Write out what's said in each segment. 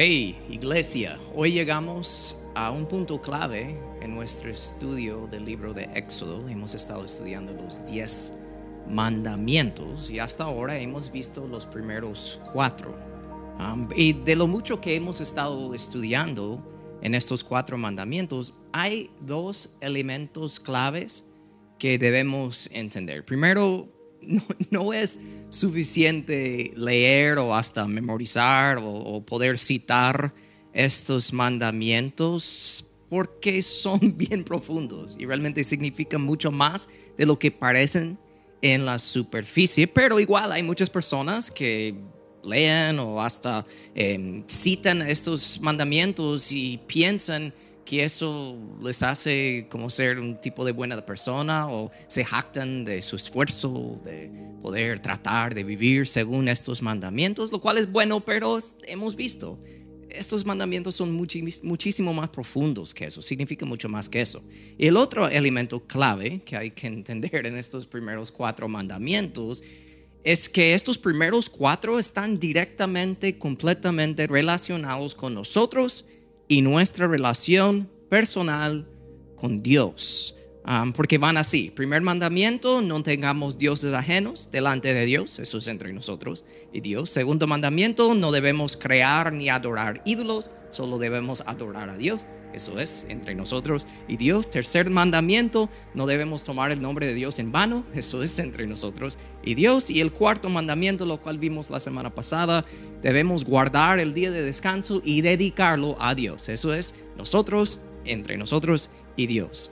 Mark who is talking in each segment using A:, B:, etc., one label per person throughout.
A: Hey, iglesia, hoy llegamos a un punto clave en nuestro estudio del libro de Éxodo. Hemos estado estudiando los 10 mandamientos y hasta ahora hemos visto los primeros cuatro. Y de lo mucho que hemos estado estudiando en estos cuatro mandamientos, hay dos elementos claves que debemos entender. Primero, no, es suficiente leer o hasta memorizar o, poder citar estos mandamientos porque son bien profundos y realmente significan mucho más de lo que parecen en la superficie, pero igual hay muchas personas que leen o hasta em, citan estos mandamientos y piensan que eso les hace como ser un tipo de buena persona o se jactan de su esfuerzo de poder tratar de vivir según estos mandamientos, lo cual es bueno, pero hemos visto, estos mandamientos son muchísimo más profundos que eso, significa mucho más que eso. Y el otro elemento clave que hay que entender en estos primeros cuatro mandamientos es que estos primeros cuatro están directamente, completamente relacionados con nosotros y nuestra relación personal con Dios. Porque van así. Primer mandamiento, no tengamos dioses ajenos delante de Dios, eso es entre nosotros y Dios. Segundo mandamiento, no debemos crear ni adorar ídolos, solo debemos adorar a Dios, eso es entre nosotros y Dios. Tercer mandamiento, no debemos tomar el nombre de Dios en vano, eso es entre nosotros y Dios. Y el cuarto mandamiento, lo cual vimos la semana pasada, debemos guardar el día de descanso y dedicarlo a Dios, eso es nosotros, entre nosotros y Dios.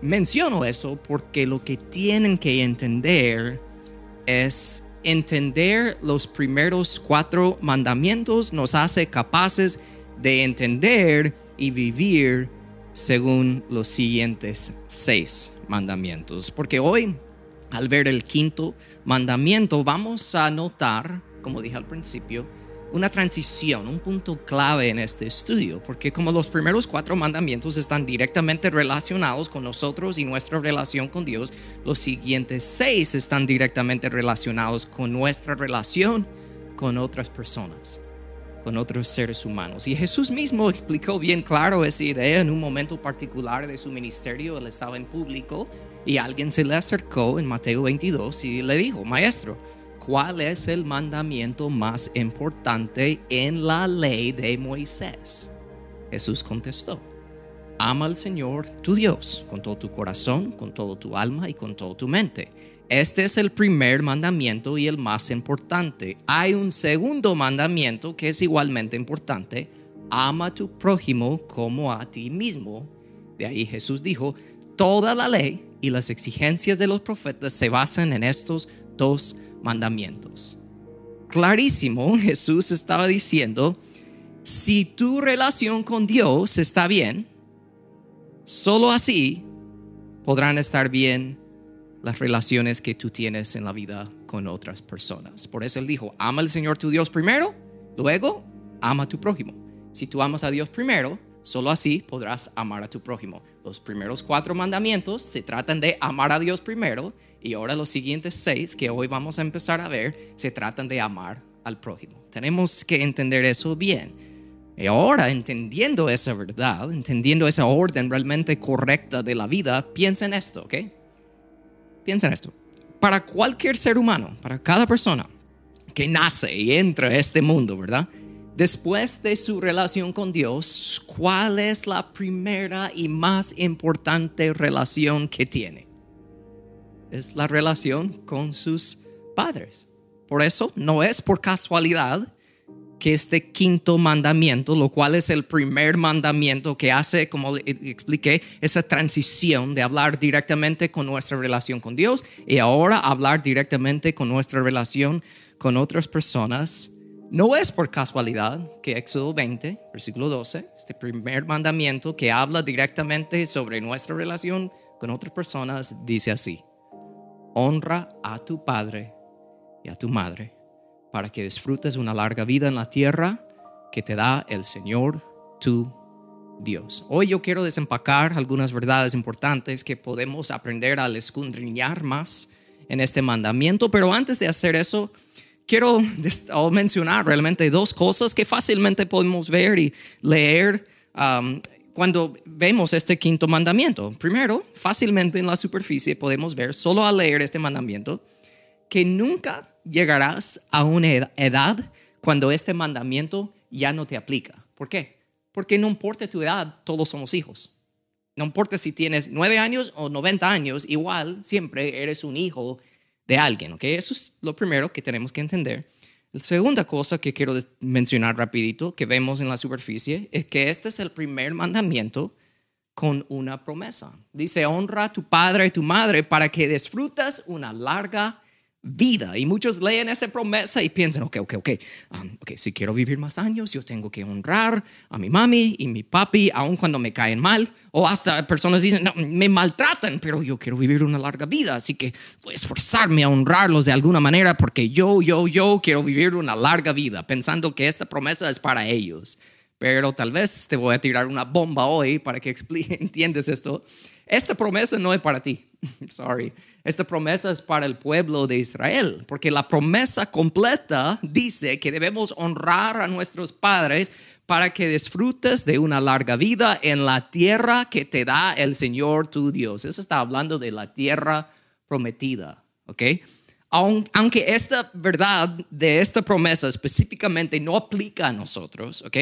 A: Menciono eso porque lo que tienen que entender es entender los primeros cuatro mandamientos nos hace capaces de entender y vivir según los siguientes seis mandamientos. Porque hoy, al ver el quinto mandamiento, vamos a notar, como dije al principio, una transición, un punto clave en este estudio, porque como los primeros cuatro mandamientos están directamente relacionados con nosotros y nuestra relación con Dios, los siguientes seis están directamente relacionados con nuestra relación con otras personas, con otros seres humanos. Y Jesús mismo explicó bien claro esa idea en un momento particular de su ministerio. Él estaba en público y alguien se le acercó en Mateo 22 y le dijo, maestro, ¿cuál es el mandamiento más importante en la ley de Moisés? Jesús contestó, ama al Señor tu Dios con todo tu corazón, con todo tu alma y con toda tu mente. Este es el primer mandamiento y el más importante. Hay un segundo mandamiento que es igualmente importante. Ama a tu prójimo como a ti mismo. De ahí Jesús dijo, toda la ley y las exigencias de los profetas se basan en estos dos mandamientos. Clarísimo, Jesús estaba diciendo, si tu relación con Dios está bien, solo así podrán estar bien las relaciones que tú tienes en la vida con otras personas. Por eso él dijo, ama al Señor tu Dios primero, luego ama a tu prójimo. Si tú amas a Dios primero, solo así podrás amar a tu prójimo. Los primeros cuatro mandamientos se tratan de amar a Dios primero y ahora los siguientes seis que hoy vamos a empezar a ver se tratan de amar al prójimo. Tenemos que entender eso bien. Y ahora, entendiendo esa verdad, entendiendo esa orden realmente correcta de la vida, piensa en esto, ¿ok? Piensa en esto. Para cualquier ser humano, para cada persona que nace y entra a este mundo, ¿verdad? Después de su relación con Dios, ¿cuál es la primera y más importante relación que tiene? es la relación con sus padres. Por eso no es por casualidad que este quinto mandamiento, lo cual es el primer mandamiento que hace, como expliqué, esa transición de hablar directamente con nuestra relación con Dios y ahora hablar directamente con nuestra relación con otras personas, no es por casualidad que Éxodo 20, versículo 12, este primer mandamiento que habla directamente sobre nuestra relación con otras personas, dice así honra a tu padre y a tu madre para que disfrutes una larga vida en la tierra que te da el Señor tu Dios. Hoy yo quiero desempacar algunas verdades importantes que podemos aprender al escudriñar más en este mandamiento, pero antes de hacer eso, quiero mencionar realmente dos cosas que fácilmente podemos ver y leer um, cuando vemos este quinto mandamiento. Primero, fácilmente en la superficie podemos ver, solo al leer este mandamiento, que nunca llegarás a una edad cuando este mandamiento ya no te aplica. ¿Por qué? Porque no importa tu edad, todos somos hijos. No importa si tienes nueve años o 90 años, igual siempre eres un hijo de alguien, ¿ok? Eso es lo primero que tenemos que entender. La segunda cosa que quiero mencionar rapidito, que vemos en la superficie, es que este es el primer mandamiento con una promesa. Dice, honra a tu padre y tu madre para que disfrutas una larga vida. Y muchos leen esa promesa y piensan, ok, ok, ok, um, ok, si quiero vivir más años, yo tengo que honrar a mi mami y mi papi, aun cuando me caen mal. O hasta personas dicen, no, me maltratan, pero yo quiero vivir una larga vida, así que voy a esforzarme a honrarlos de alguna manera porque yo, yo, yo quiero vivir una larga vida, pensando que esta promesa es para ellos. Pero tal vez te voy a tirar una bomba hoy para que entiendes esto. Esta promesa no es para ti. Sorry. Esta promesa es para el pueblo de Israel, porque la promesa completa dice que debemos honrar a nuestros padres para que disfrutes de una larga vida en la tierra que te da el Señor tu Dios. Eso está hablando de la tierra prometida, ¿ok? Aunque esta verdad de esta promesa específicamente no aplica a nosotros, ¿ok?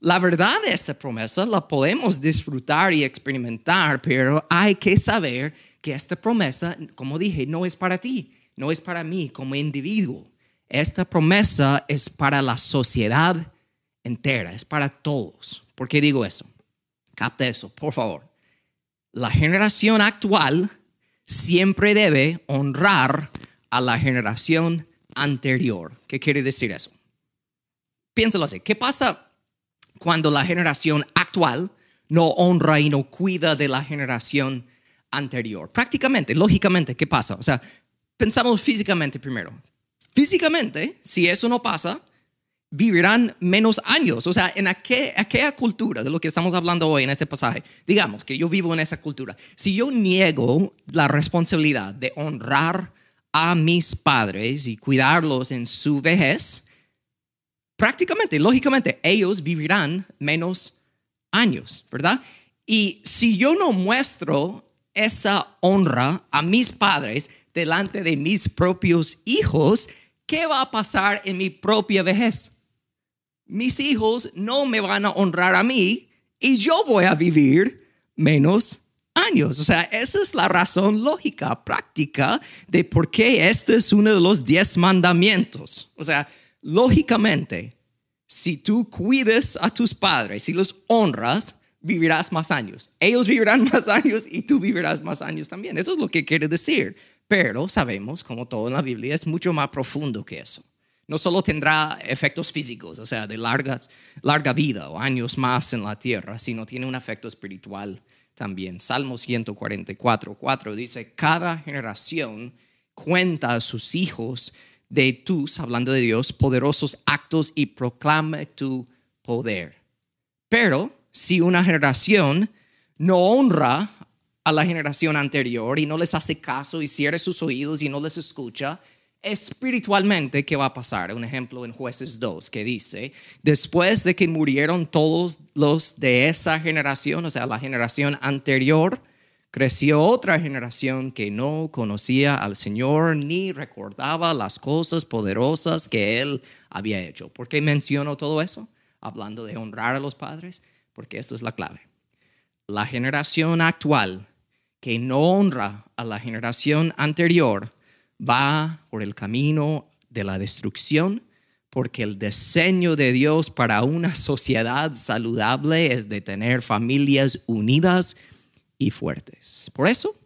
A: La verdad de esta promesa la podemos disfrutar y experimentar, pero hay que saber que esta promesa, como dije, no es para ti, no es para mí como individuo. Esta promesa es para la sociedad entera, es para todos. ¿Por qué digo eso? Capta eso, por favor. La generación actual siempre debe honrar a la generación anterior. ¿Qué quiere decir eso? Piénsalo así. ¿Qué pasa cuando la generación actual no honra y no cuida de la generación anterior. Prácticamente, lógicamente, ¿qué pasa? O sea, pensamos físicamente primero. Físicamente, si eso no pasa, vivirán menos años. O sea, en aquella cultura de lo que estamos hablando hoy en este pasaje, digamos que yo vivo en esa cultura. Si yo niego la responsabilidad de honrar a mis padres y cuidarlos en su vejez, prácticamente, lógicamente, ellos vivirán menos años, ¿verdad? Y si yo no muestro esa honra a mis padres delante de mis propios hijos, ¿qué va a pasar en mi propia vejez? Mis hijos no me van a honrar a mí y yo voy a vivir menos años. O sea, esa es la razón lógica, práctica de por qué este es uno de los diez mandamientos. O sea, lógicamente, si tú cuides a tus padres, y los honras, vivirás más años. Ellos vivirán más años y tú vivirás más años también. Eso es lo que quiere decir. Pero sabemos, como todo en la Biblia, es mucho más profundo que eso. No solo tendrá efectos físicos, o sea, de largas, larga vida o años más en la tierra, sino tiene un efecto espiritual también. Salmo 144, 4 dice, cada generación cuenta a sus hijos de tus, hablando de Dios, poderosos actos y proclama tu poder. Pero si una generación no honra a la generación anterior y no les hace caso y cierra sus oídos y no les escucha, espiritualmente, ¿qué va a pasar? Un ejemplo en jueces 2 que dice, después de que murieron todos los de esa generación, o sea, la generación anterior, creció otra generación que no conocía al Señor ni recordaba las cosas poderosas que Él había hecho. ¿Por qué menciono todo eso? Hablando de honrar a los padres porque esta es la clave. La generación actual que no honra a la generación anterior va por el camino de la destrucción, porque el diseño de Dios para una sociedad saludable es de tener familias unidas y fuertes. Por eso,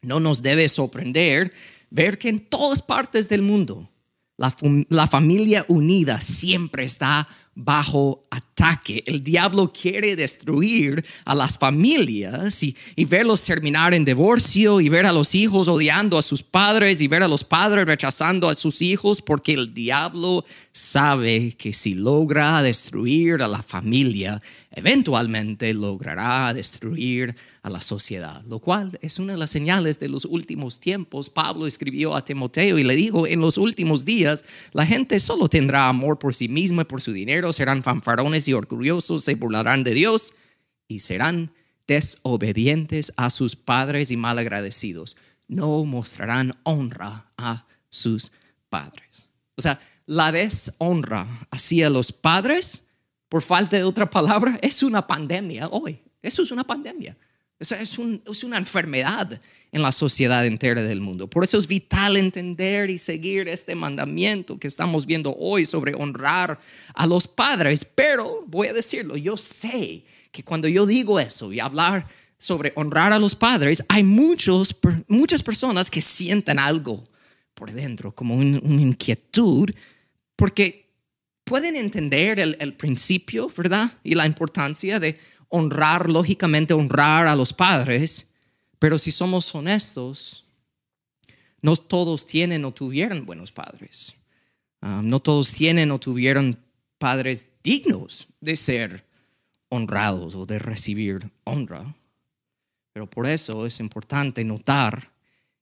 A: no nos debe sorprender ver que en todas partes del mundo la, familia unida siempre está bajo ataque. El diablo quiere destruir a las familias y, y, verlos terminar en divorcio y ver a los hijos odiando a sus padres y ver a los padres rechazando a sus hijos porque el diablo sabe que si logra destruir a la familia, eventualmente logrará destruir a la sociedad, lo cual es una de las señales de los últimos tiempos. Pablo escribió a Timoteo y le dijo, en los últimos días la gente solo tendrá amor por sí misma y por su dinero, serán fanfarones y orgullosos, se burlarán de Dios y serán desobedientes a sus padres y malagradecidos. No mostrarán honra a sus padres. O sea, la deshonra hacia los padres, por falta de otra palabra, es una pandemia hoy. Eso es una pandemia. Eso es, es una enfermedad en la sociedad entera del mundo. Por eso es vital entender y seguir este mandamiento que estamos viendo hoy sobre honrar a los padres. Pero voy a decirlo, yo sé que cuando yo digo eso y hablar sobre honrar a los padres, hay muchos, muchas personas que sienten algo por dentro, como una inquietud porque pueden entender el, principio, ¿verdad? Y la importancia de honrar, lógicamente honrar a los padres, pero si somos honestos, no todos tienen o tuvieron buenos padres. Ah, no todos tienen o tuvieron padres dignos de ser honrados o de recibir honra. Pero por eso es importante notar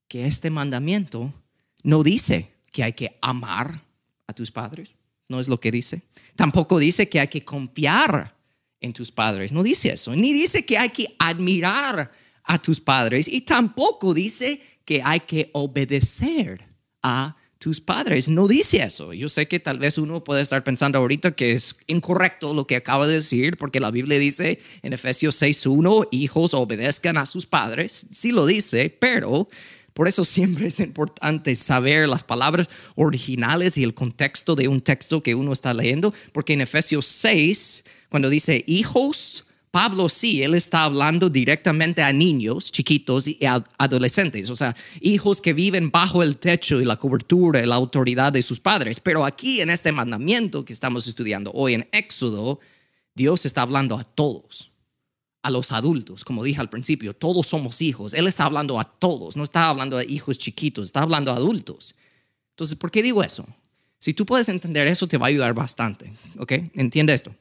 A: que este mandamiento no dice que hay que amar a tus padres. No es lo que dice. Tampoco dice que hay que confiar en tus padres. No dice eso. Ni dice que hay que admirar a tus padres. Y tampoco dice que hay que obedecer a tus padres. No dice eso. Yo sé que tal vez uno puede estar pensando ahorita que es incorrecto lo que acaba de decir, porque la Biblia dice en Efesios 6.1, hijos obedezcan a sus padres. Sí lo dice, pero por eso siempre es importante saber las palabras originales y el contexto de un texto que uno está leyendo, porque en Efesios 6, cuando dice hijos, Pablo sí, él está hablando directamente a niños chiquitos y adolescentes, o sea, hijos que viven bajo el techo y la cobertura y la autoridad de sus padres. Pero aquí en este mandamiento que estamos estudiando hoy en Éxodo, Dios está hablando a todos a los adultos, como dije al principio, todos somos hijos. Él está hablando a todos, no está hablando a hijos chiquitos, está hablando a adultos. Entonces, ¿por qué digo eso? Si tú puedes entender eso, te va a ayudar bastante, ¿ok? Entiende esto.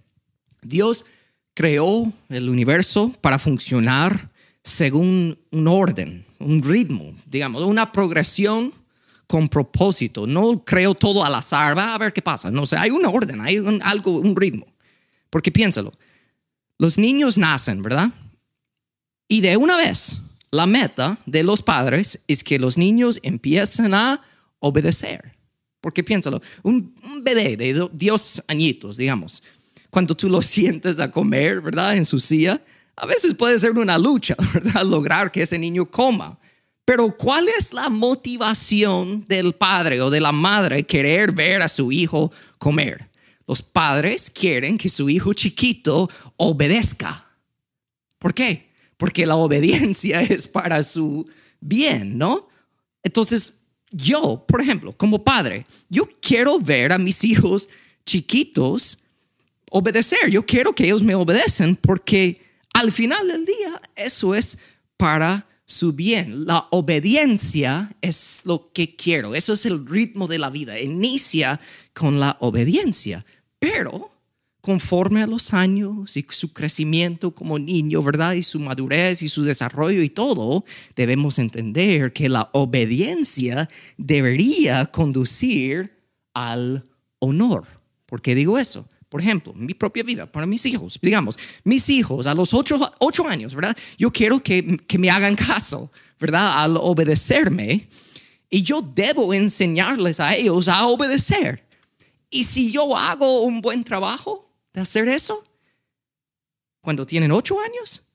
A: Dios creó el universo para funcionar según un orden, un ritmo, digamos, una progresión con propósito. No creó todo al azar, va a ver qué pasa. No sé, hay una orden, hay algo, un ritmo. Porque piénsalo, los niños nacen, ¿verdad? Y de una vez, la meta de los padres es que los niños empiecen a obedecer. Porque piénsalo, un, bebé de Dios añitos, digamos, cuando tú lo sientes a comer, ¿verdad? En su silla, a veces puede ser una lucha, ¿verdad? Lograr que ese niño coma. Pero ¿cuál es la motivación del padre o de la madre querer ver a su hijo comer? Los padres quieren que su hijo chiquito obedezca. ¿Por qué? Porque la obediencia es para su bien, ¿no? Entonces, yo, por ejemplo, como padre, yo quiero ver a mis hijos chiquitos obedecer. Yo quiero que ellos me obedecen porque al final del día eso es para su bien. La obediencia es lo que quiero. Eso es el ritmo de la vida. Inicia con la obediencia, pero conforme a los años y su crecimiento como niño, ¿verdad? Y su madurez y su desarrollo y todo, debemos entender que la obediencia debería conducir al honor. ¿Por qué digo eso? Por ejemplo, mi propia vida, para mis hijos, digamos, mis hijos a los ocho, años, ¿verdad? Yo quiero que, que me hagan caso, ¿verdad? Al obedecerme. Y yo debo enseñarles a ellos a obedecer. Y si yo hago un buen trabajo de hacer eso, cuando tienen ocho años,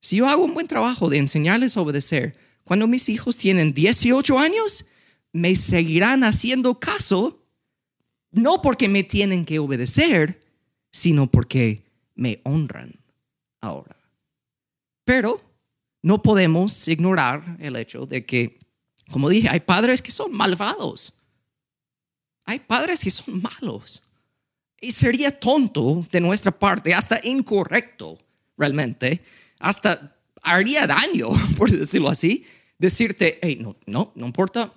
A: si yo hago un buen trabajo de enseñarles a obedecer, cuando mis hijos tienen 18 años, me seguirán haciendo caso no porque me tienen que obedecer, sino porque me honran ahora. Pero no podemos ignorar el hecho de que, como dije, hay padres que son malvados. Hay padres que son malos. Y sería tonto de nuestra parte, hasta incorrecto realmente, hasta haría daño, por decirlo así, decirte, hey, no, no, no importa,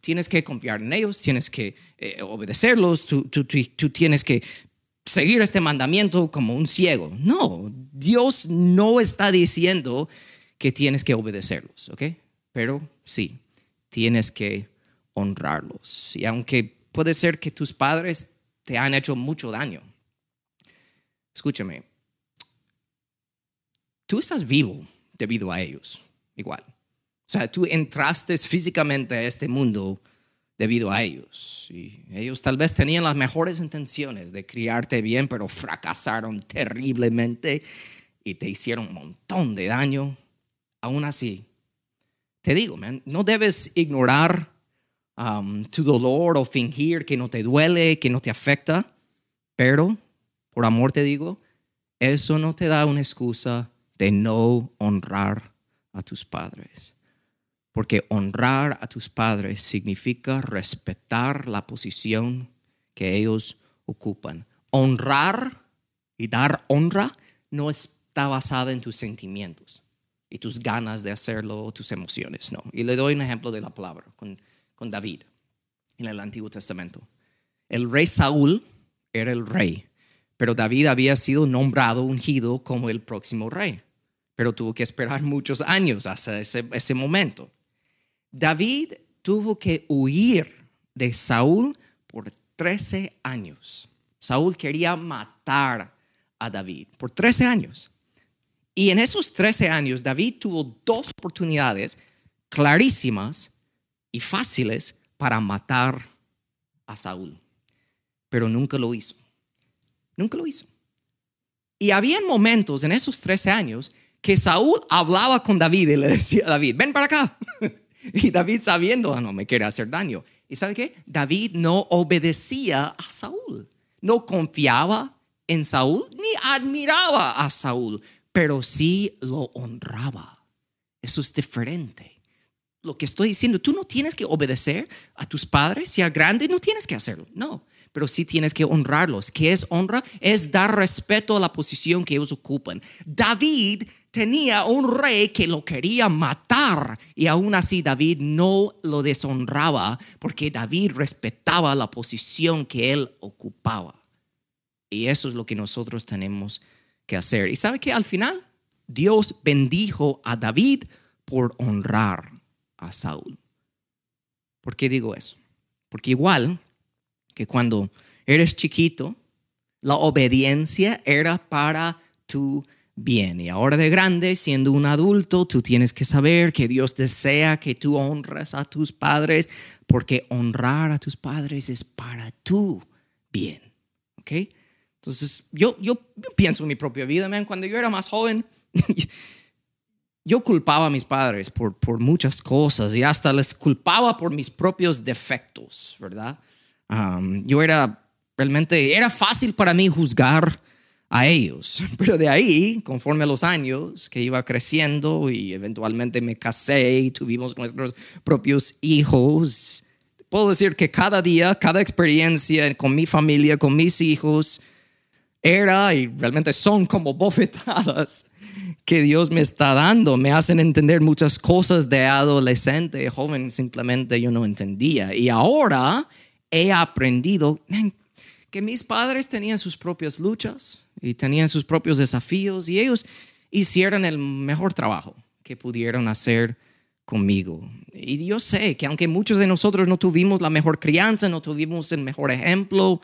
A: tienes que confiar en ellos, tienes que eh, obedecerlos, tú, tú, tú, tienes que seguir este mandamiento como un ciego. No, Dios no está diciendo que tienes que obedecerlos, ¿ok? Pero sí, tienes que honrarlos. Y aunque puede ser que tus padres te han hecho mucho daño, escúchame, tú estás vivo debido a ellos, igual. O sea, tú entraste físicamente a este mundo debido a ellos. Y ellos tal vez tenían las mejores intenciones de criarte bien, pero fracasaron terriblemente y te hicieron un montón de daño. Aún así, te digo, no debes ignorar um, tu dolor o fingir que no te duele, que no te afecta, pero por amor te digo, eso no te da una excusa de no honrar a tus padres. Porque honrar a tus padres significa respetar la posición que ellos ocupan. Honrar y dar honra no está basada en tus sentimientos y tus ganas de hacerlo, tus emociones, no. Y le doy un ejemplo de la palabra con David en el Antiguo Testamento. El rey Saúl era el rey, pero David había sido nombrado, ungido como el próximo rey pero tuvo que esperar muchos años hasta ese, ese momento. David tuvo que huir de Saúl por 13 años. Saúl quería matar a David por 13 años. Y en esos 13 años David tuvo dos oportunidades clarísimas y fáciles para matar a Saúl, pero nunca lo hizo. Nunca lo hizo. Y había momentos en esos 13 años que Saúl hablaba con David y le decía a David, ven para acá. Y David sabiendo, ah, no me quiere hacer daño. ¿Y sabe qué? David no obedecía a Saúl. No confiaba en Saúl ni admiraba a Saúl, pero sí lo honraba. Eso es diferente. Lo que estoy diciendo, tú no tienes que obedecer a tus padres, si a grande no tienes que hacerlo. No, pero sí tienes que honrarlos. ¿Qué es honra? Es dar respeto a la posición que ellos ocupan. David tenía un rey que lo quería matar y aún así David no lo deshonraba porque David respetaba la posición que él ocupaba. Y eso es lo que nosotros tenemos que hacer. Y sabe que al final Dios bendijo a David por honrar a Saúl. ¿Por qué digo eso? Porque igual que cuando eres chiquito, la obediencia era para tu bien. Y ahora de grande, siendo un adulto, tú tienes que saber que Dios desea que tú honres a tus padres, porque honrar a tus padres es para tu bien. ¿Ok? Entonces, yo, yo, pienso en mi propia vida, man. Cuando yo era más joven, yo culpaba a mis padres por, por muchas cosas y hasta les culpaba por mis propios defectos, ¿verdad? Um, yo era, realmente, era fácil para mí juzgar a ellos. Pero de ahí, conforme a los años que iba creciendo y eventualmente me casé y tuvimos nuestros propios hijos, puedo decir que cada día, cada experiencia con mi familia, con mis hijos, era y realmente son como bofetadas que Dios me está dando. Me hacen entender muchas cosas de adolescente, joven, simplemente yo no entendía. Y ahora he aprendido que mis padres tenían sus propias luchas, y tenían sus propios desafíos y ellos hicieron el mejor trabajo que pudieron hacer conmigo. Y yo sé que aunque muchos de nosotros no tuvimos la mejor crianza, no tuvimos el mejor ejemplo,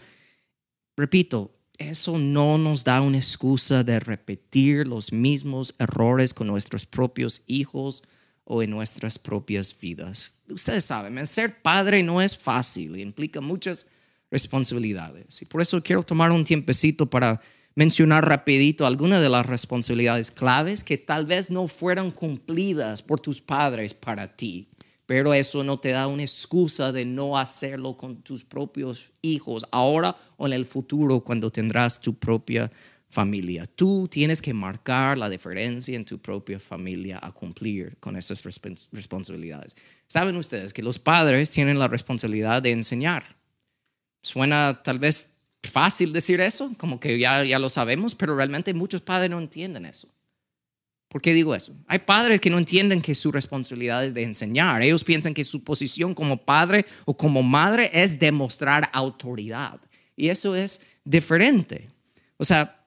A: repito, eso no nos da una excusa de repetir los mismos errores con nuestros propios hijos o en nuestras propias vidas. Ustedes saben, ser padre no es fácil, implica muchas responsabilidades. Y por eso quiero tomar un tiempecito para mencionar rapidito algunas de las responsabilidades claves que tal vez no fueron cumplidas por tus padres para ti, pero eso no te da una excusa de no hacerlo con tus propios hijos ahora o en el futuro cuando tendrás tu propia familia. Tú tienes que marcar la diferencia en tu propia familia a cumplir con esas responsabilidades. Saben ustedes que los padres tienen la responsabilidad de enseñar. Suena tal vez fácil decir eso, como que ya, ya lo sabemos, pero realmente muchos padres no entienden eso. ¿Por qué digo eso? Hay padres que no entienden que su responsabilidad es de enseñar. Ellos piensan que su posición como padre o como madre es demostrar autoridad. Y eso es diferente. O sea,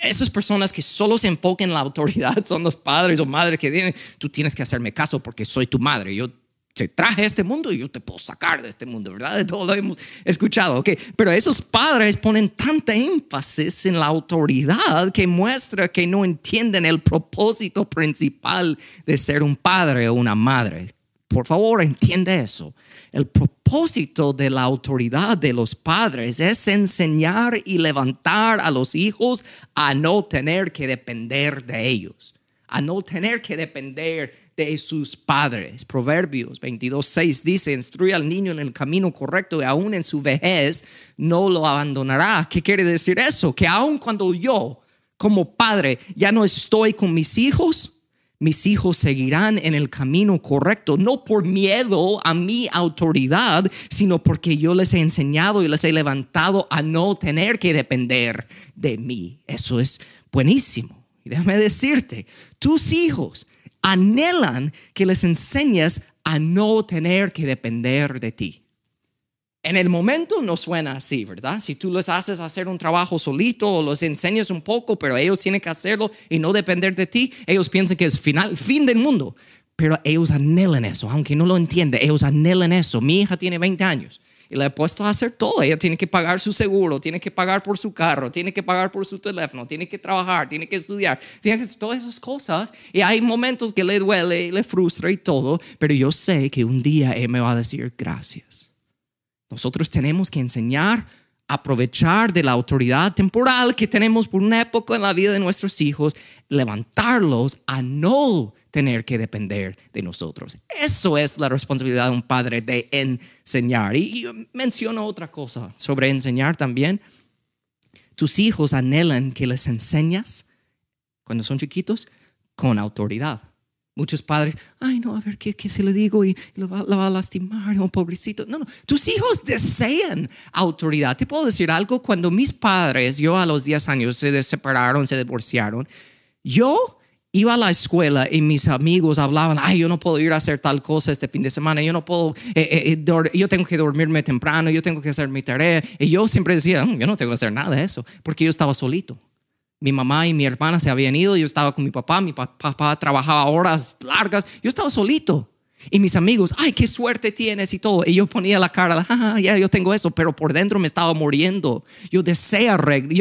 A: esas personas que solo se enfocan en la autoridad son los padres o madres que tienen, tú tienes que hacerme caso porque soy tu madre. Yo te traje a este mundo y yo te puedo sacar de este mundo, ¿verdad? De todo lo hemos escuchado, ¿ok? Pero esos padres ponen tanta énfasis en la autoridad que muestra que no entienden el propósito principal de ser un padre o una madre. Por favor, entiende eso. El propósito de la autoridad de los padres es enseñar y levantar a los hijos a no tener que depender de ellos, a no tener que depender de sus padres. Proverbios 22.6 dice, instruye al niño en el camino correcto y aún en su vejez no lo abandonará. ¿Qué quiere decir eso? Que aun cuando yo como padre ya no estoy con mis hijos, mis hijos seguirán en el camino correcto, no por miedo a mi autoridad, sino porque yo les he enseñado y les he levantado a no tener que depender de mí. Eso es buenísimo. Y déjame decirte, tus hijos anhelan que les enseñes a no tener que depender de ti. En el momento no suena así, ¿verdad? Si tú les haces hacer un trabajo solito o los enseñas un poco, pero ellos tienen que hacerlo y no depender de ti, ellos piensan que es final, fin del mundo. Pero ellos anhelan eso, aunque no lo entienden, ellos anhelan eso. Mi hija tiene 20 años y le he puesto a hacer todo. Ella tiene que pagar su seguro, tiene que pagar por su carro, tiene que pagar por su teléfono, tiene que trabajar, tiene que estudiar, tiene que hacer todas esas cosas. Y hay momentos que le duele, le frustra y todo, pero yo sé que un día ella me va a decir gracias. Nosotros tenemos que enseñar aprovechar de la autoridad temporal que tenemos por una época en la vida de nuestros hijos, levantarlos a no tener que depender de nosotros. Eso es la responsabilidad de un padre de enseñar. Y, menciono otra cosa sobre enseñar también. Tus hijos anhelan que les enseñas cuando son chiquitos con autoridad. Muchos padres, ay no, a ver qué, qué se le digo y lo va, va, a lastimar, un pobrecito. No, no, tus hijos desean autoridad. Te puedo decir algo, cuando mis padres, yo a los 10 años se separaron, se divorciaron, yo iba a la escuela y mis amigos hablaban, ay, yo no puedo ir a hacer tal cosa este fin de semana, yo no puedo, eh, eh, eh, yo tengo que dormirme temprano, yo tengo que hacer mi tarea. Y yo siempre decía, mm, yo no tengo que hacer nada de eso, porque yo estaba solito. Mi mamá y mi hermana se habían ido, yo estaba con mi papá, mi papá trabajaba horas largas, yo estaba solito. Y mis amigos, ay, qué suerte tienes y todo. Y yo ponía la cara, ah, ya, yo tengo eso, pero por dentro me estaba muriendo. Yo deseaba reglas,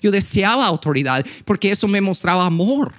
A: yo deseaba autoridad, porque eso me mostraba amor.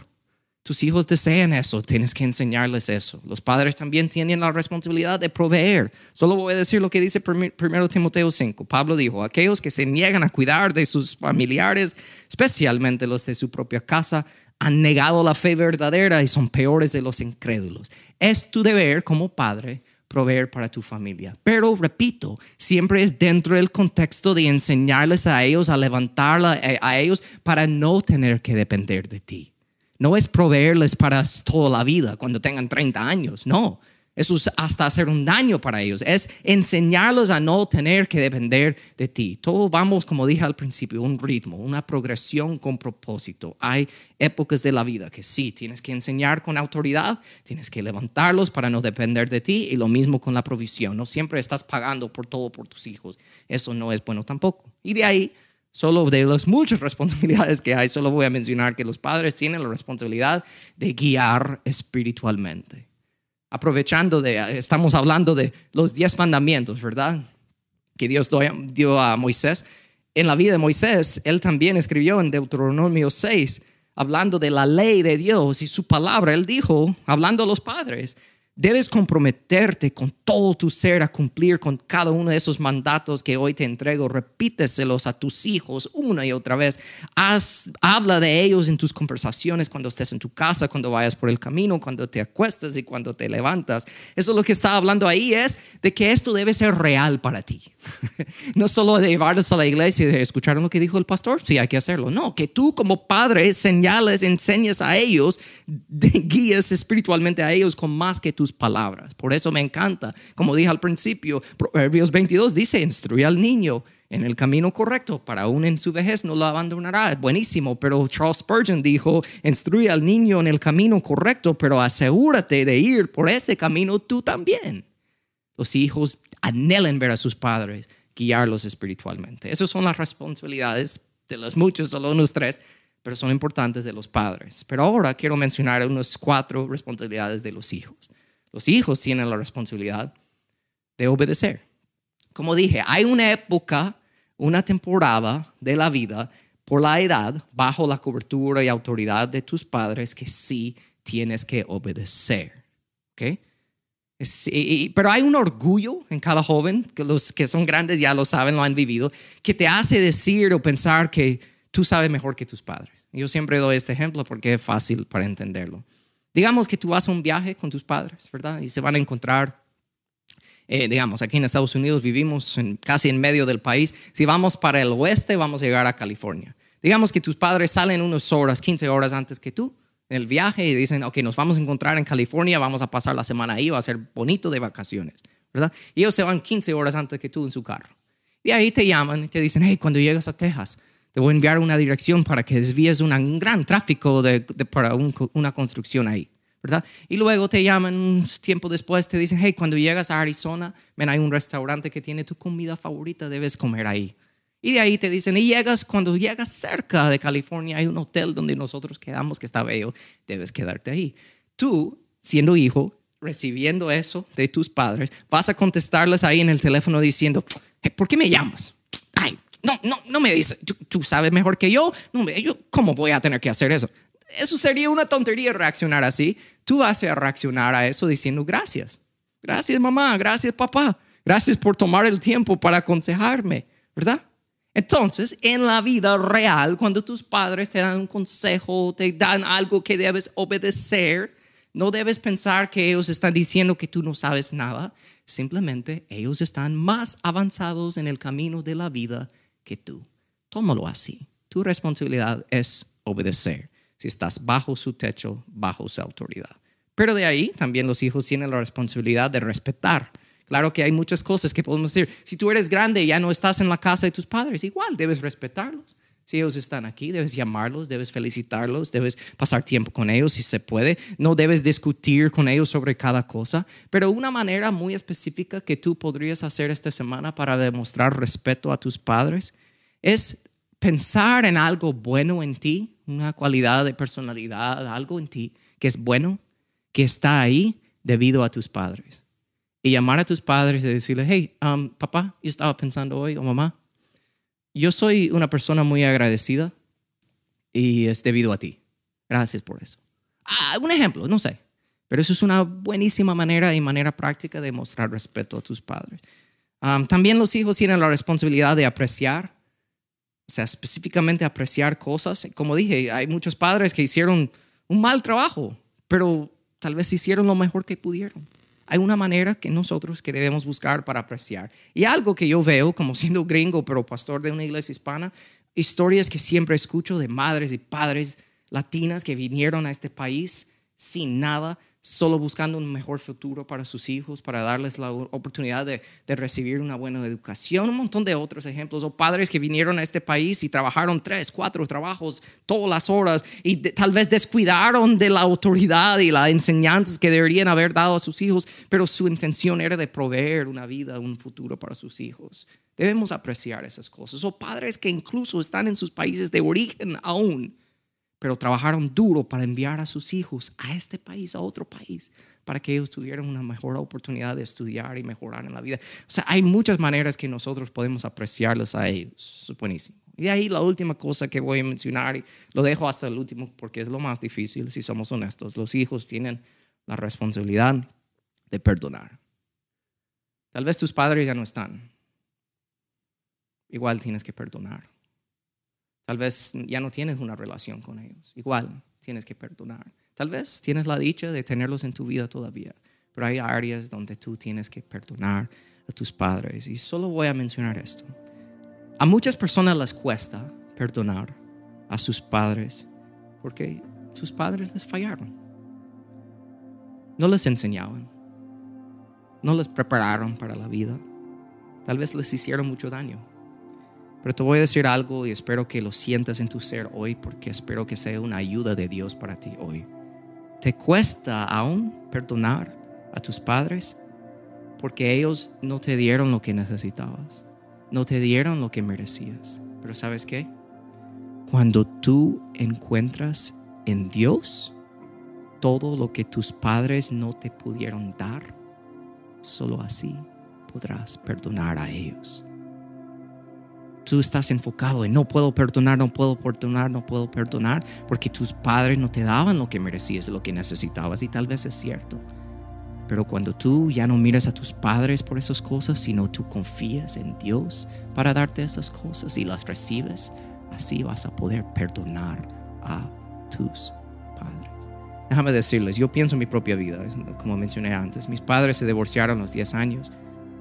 A: Tus hijos desean eso, tienes que enseñarles eso. Los padres también tienen la responsabilidad de proveer. Solo voy a decir lo que dice 1 Timoteo 5. Pablo dijo, aquellos que se niegan a cuidar de sus familiares, especialmente los de su propia casa, han negado la fe verdadera y son peores de los incrédulos. Es tu deber como padre proveer para tu familia. Pero repito, siempre es dentro del contexto de enseñarles a ellos, a levantarla eh, a ellos para no tener que depender de ti. No es proveerles para toda la vida cuando tengan 30 años, no. Es hasta hacer un daño para ellos. Es enseñarlos a no tener que depender de ti. Todo vamos, como dije al principio, un ritmo, una progresión con propósito. Hay épocas de la vida que sí, tienes que enseñar con autoridad, tienes que levantarlos para no depender de ti y lo mismo con la provisión. No siempre estás pagando por todo por tus hijos. Eso no es bueno tampoco. Y de ahí Solo de las muchas responsabilidades que hay, solo voy a mencionar que los padres tienen la responsabilidad de guiar espiritualmente aprovechando de, estamos hablando de los diez mandamientos, ¿verdad? Que Dios dio a Moisés. En la vida de Moisés, él también escribió en Deuteronomio 6, hablando de la ley de Dios y su palabra, él dijo, hablando a los padres, Debes comprometerte con todo tu ser a cumplir con cada uno de esos mandatos que hoy te entrego. Repíteselos a tus hijos una y otra vez. Haz, habla de ellos en tus conversaciones cuando estés en tu casa, cuando vayas por el camino, cuando te acuestas y cuando te levantas. Eso es lo que está hablando ahí es de que esto debe ser real para ti. no solo de llevarlos a la iglesia y de escuchar lo que dijo el pastor, sí hay que hacerlo. No, que tú como padre señales, enseñes a ellos, guíes espiritualmente a ellos con más que tus palabras. Por eso me encanta, como dije al principio, Proverbios 22 dice, instruye al niño en el camino correcto, para aún en su vejez no lo abandonará. Es buenísimo, pero Charles Spurgeon dijo, instruye al niño en el camino correcto, pero asegúrate de ir por ese camino tú también. Los hijos anhelan ver a sus padres, guiarlos espiritualmente. Esas son las responsabilidades de los muchos, solo unos tres, pero son importantes de los padres. Pero ahora quiero mencionar unas cuatro responsabilidades de los hijos. Los hijos tienen la responsabilidad de obedecer. Como dije, hay una época, una temporada de la vida por la edad, bajo la cobertura y autoridad de tus padres, que sí tienes que obedecer. ¿okay? pero hay un orgullo en cada joven, que los que son grandes ya lo saben, lo han vivido, que te hace decir o pensar que tú sabes mejor que tus padres. Yo siempre doy este ejemplo porque es fácil para entenderlo. Digamos que tú vas a un viaje con tus padres, ¿verdad? Y se van a encontrar, eh, digamos, aquí en Estados Unidos vivimos casi en medio del país. Si vamos para el oeste, vamos a llegar a California. Digamos que tus padres salen unas horas, 15 horas antes que tú en el viaje y dicen, ok, nos vamos a encontrar en California, vamos a pasar la semana ahí, va a ser bonito de vacaciones, ¿verdad? Y ellos se van 15 horas antes que tú en su carro. Y ahí te llaman y te dicen, hey, cuando llegas a Texas, te voy a enviar una dirección para que desvíes un gran tráfico de, para una construcción ahí, ¿verdad? Y luego te llaman un tiempo después, te dicen, hey, cuando llegas a Arizona, ven, hay un restaurante que tiene tu comida favorita, debes comer ahí. Y de ahí te dicen, y llegas, cuando llegas cerca de California, hay un hotel donde nosotros quedamos que está bello, debes quedarte ahí. Tú, siendo hijo, recibiendo eso de tus padres, vas a contestarles ahí en el teléfono diciendo, ¿por qué me llamas? No, no, no me dice, tú, sabes mejor que yo, no, yo, ¿cómo voy a tener que hacer eso? Eso sería una tontería reaccionar así. Tú vas a reaccionar a eso diciendo gracias. Gracias mamá, gracias papá, gracias por tomar el tiempo para aconsejarme, ¿verdad? Entonces, en la vida real, cuando tus padres te dan un consejo, te dan algo que debes obedecer, no debes pensar que ellos están diciendo que tú no sabes nada. Simplemente ellos están más avanzados en el camino de la vida que tú. Tómalo así. Tu responsabilidad es obedecer si estás bajo su techo, bajo su autoridad. Pero de ahí también los hijos tienen la responsabilidad de respetar. Claro que hay muchas cosas que podemos decir. Si tú eres grande y ya no estás en la casa de tus padres, igual debes respetarlos. Si ellos están aquí, debes llamarlos, debes felicitarlos, debes pasar tiempo con ellos si se puede. No debes discutir con ellos sobre cada cosa, pero una manera muy específica que tú podrías hacer esta semana para demostrar respeto a tus padres es pensar en algo bueno en ti, una cualidad de personalidad, algo en ti que es bueno, que está ahí debido a tus padres. Y llamar a tus padres y decirle, hey, um, papá, yo estaba pensando hoy, o mamá, yo soy una persona muy agradecida y es debido a ti. Gracias por eso. Ah, un ejemplo, no sé. Pero eso es una buenísima manera y manera práctica de mostrar respeto a tus padres. también los hijos tienen la responsabilidad de apreciar, o sea, específicamente apreciar cosas. Como dije, hay muchos padres que hicieron un mal trabajo, pero tal vez hicieron lo mejor que pudieron hay una manera que nosotros que debemos buscar para apreciar. Y algo que yo veo como siendo gringo, pero pastor de una iglesia hispana, historias que siempre escucho de madres y padres latinas que vinieron a este país sin nada solo buscando un mejor futuro para sus hijos, para darles la oportunidad de, recibir una buena educación, un montón de otros ejemplos, o padres que vinieron a este país y trabajaron tres, cuatro trabajos todas las horas y tal vez descuidaron de la autoridad y las enseñanzas que deberían haber dado a sus hijos, pero su intención era de proveer una vida, un futuro para sus hijos. Debemos apreciar esas cosas. O padres que incluso están en sus países de origen aún pero trabajaron duro para enviar a sus hijos a este país, a otro país, para que ellos tuvieran una mejor oportunidad de estudiar y mejorar en la vida. O sea, hay muchas maneras que nosotros podemos apreciarlos a ellos. Es buenísimo. Y de ahí la última cosa que voy a mencionar, y lo dejo hasta el último porque es lo más difícil, si somos honestos, los hijos tienen la responsabilidad de perdonar. Tal vez tus padres ya no están. Igual tienes que perdonar. Tal vez ya no tienes una relación con ellos. Igual tienes que perdonar. Tal vez tienes la dicha de tenerlos en tu vida todavía, pero hay áreas donde tú tienes que perdonar a tus padres. Y solo voy a mencionar esto. A muchas personas les cuesta perdonar a sus padres porque sus padres les fallaron. No les enseñaban, no les prepararon para la vida, tal vez les hicieron mucho daño. Pero te voy a decir algo y espero que lo sientas en tu ser hoy porque espero que sea una ayuda de Dios para ti hoy. ¿Te cuesta aún perdonar a tus padres? Porque ellos no te dieron lo que necesitabas, no te dieron lo que merecías. Pero ¿sabes qué? Cuando tú encuentras en Dios todo lo que tus padres no te pudieron dar, solo así podrás perdonar a ellos. Tú estás enfocado en no puedo perdonar, no puedo perdonar, no puedo perdonar, porque tus padres no te daban lo que merecías, lo que necesitabas, y tal vez es cierto. Pero cuando tú ya no miras a tus padres por esas cosas, sino tú confías en Dios para darte esas cosas y las recibes, así vas a poder perdonar a tus padres. Déjame decirles, yo pienso en mi propia vida, como mencioné antes. Mis padres se divorciaron a los 10 años.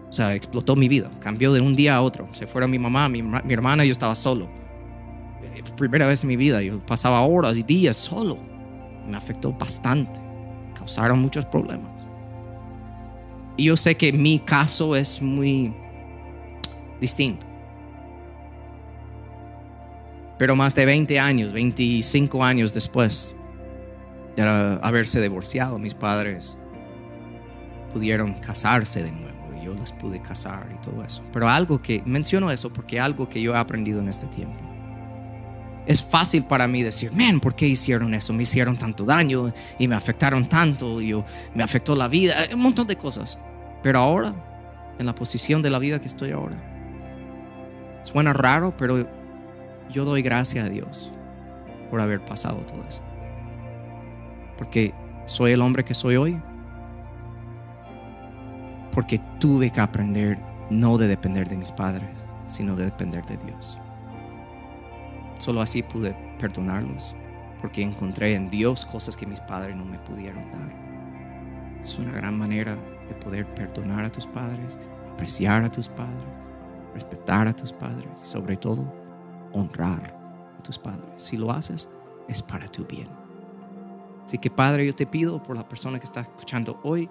A: O sea, explotó mi vida. Cambió de un día a otro. Se fueron mi mamá, mi, mi hermana y yo estaba solo. Eh, primera vez en mi vida. Yo pasaba horas y días solo. Me afectó bastante. Causaron muchos problemas. Y yo sé que mi caso es muy distinto. Pero más de 20 años, 25 años después, haberse divorciado, mis padres pudieron casarse de nuevo yo los pude casar y todo eso. Pero algo que, menciono eso porque algo que yo he aprendido en este tiempo. Es fácil para mí decir, men, ¿por qué hicieron eso? Me hicieron tanto daño y me afectaron tanto y me afectó la vida, un montón de cosas. Pero ahora, en la posición de la vida que estoy ahora, suena raro, pero yo doy gracias a Dios por haber pasado todo eso porque soy el hombre que soy hoy, porque tuve que aprender no de depender de mis padres, sino de depender de Dios. Solo así pude perdonarlos, porque encontré en Dios cosas que mis padres no me pudieron dar. Es una gran manera de poder perdonar a tus padres, apreciar a tus padres, respetar a tus padres y sobre todo honrar a tus padres. Si lo haces, es para tu bien. Así que Padre, yo te pido por la persona que está escuchando hoy,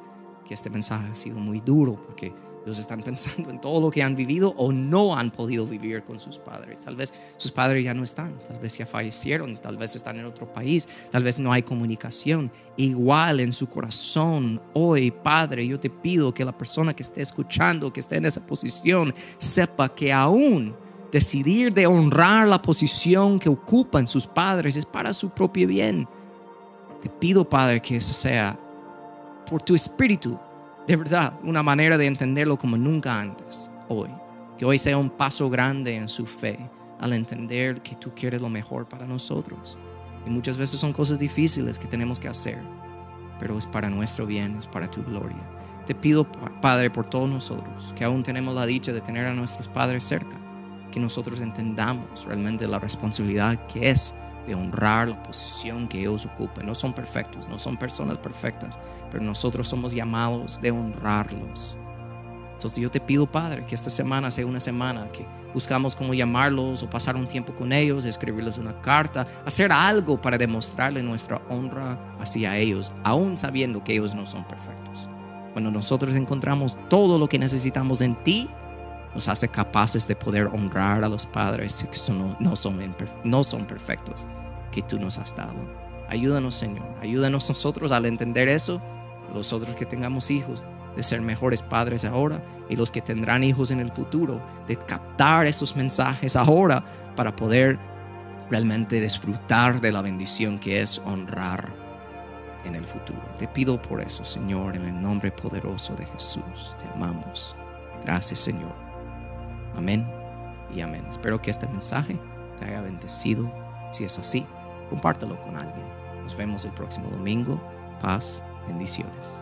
A: que este mensaje ha sido muy duro porque ellos están pensando en todo lo que han vivido o no han podido vivir con sus padres. Tal vez sus padres ya no están, tal vez ya fallecieron, tal vez están en otro país, tal vez no hay comunicación. Igual en su corazón, hoy, Padre, yo te pido que la persona que esté escuchando, que esté en esa posición, sepa que aún decidir de honrar la posición que ocupan sus padres es para su propio bien te pido, Padre, que eso sea por tu espíritu, de verdad, una manera de entenderlo como nunca antes, hoy. Que hoy sea un paso grande en su fe al entender que tú quieres lo mejor para nosotros. Y muchas veces son cosas difíciles que tenemos que hacer, pero es para nuestro bien, es para tu gloria. Te pido, Padre, por todos nosotros, que aún tenemos la dicha de tener a nuestros padres cerca, que nosotros entendamos realmente la responsabilidad que es de honrar la posición que ellos ocupan. No son perfectos, no son personas perfectas, pero nosotros somos llamados de honrarlos. Entonces yo te pido, Padre, que esta semana sea una semana que buscamos cómo llamarlos o pasar un tiempo con ellos, escribirles una carta, hacer algo para demostrarle nuestra honra hacia ellos, aún sabiendo que ellos no son perfectos. Cuando nosotros encontramos todo lo que necesitamos en ti, nos hace capaces de poder honrar a los padres que no, son, no son perfectos que tú nos has dado. Ayúdanos, Señor. Ayúdanos nosotros al entender eso. Nosotros que tengamos hijos, de ser mejores padres ahora y los que tendrán hijos en el futuro, de captar esos mensajes ahora para poder realmente disfrutar de la bendición que es honrar en el futuro. Te pido por eso, Señor, en el nombre poderoso de Jesús. Te amamos. Gracias, Señor. Amén y amén. Espero que este mensaje te haya bendecido. Si es así, compártelo con alguien. Nos vemos el próximo domingo. Paz, bendiciones.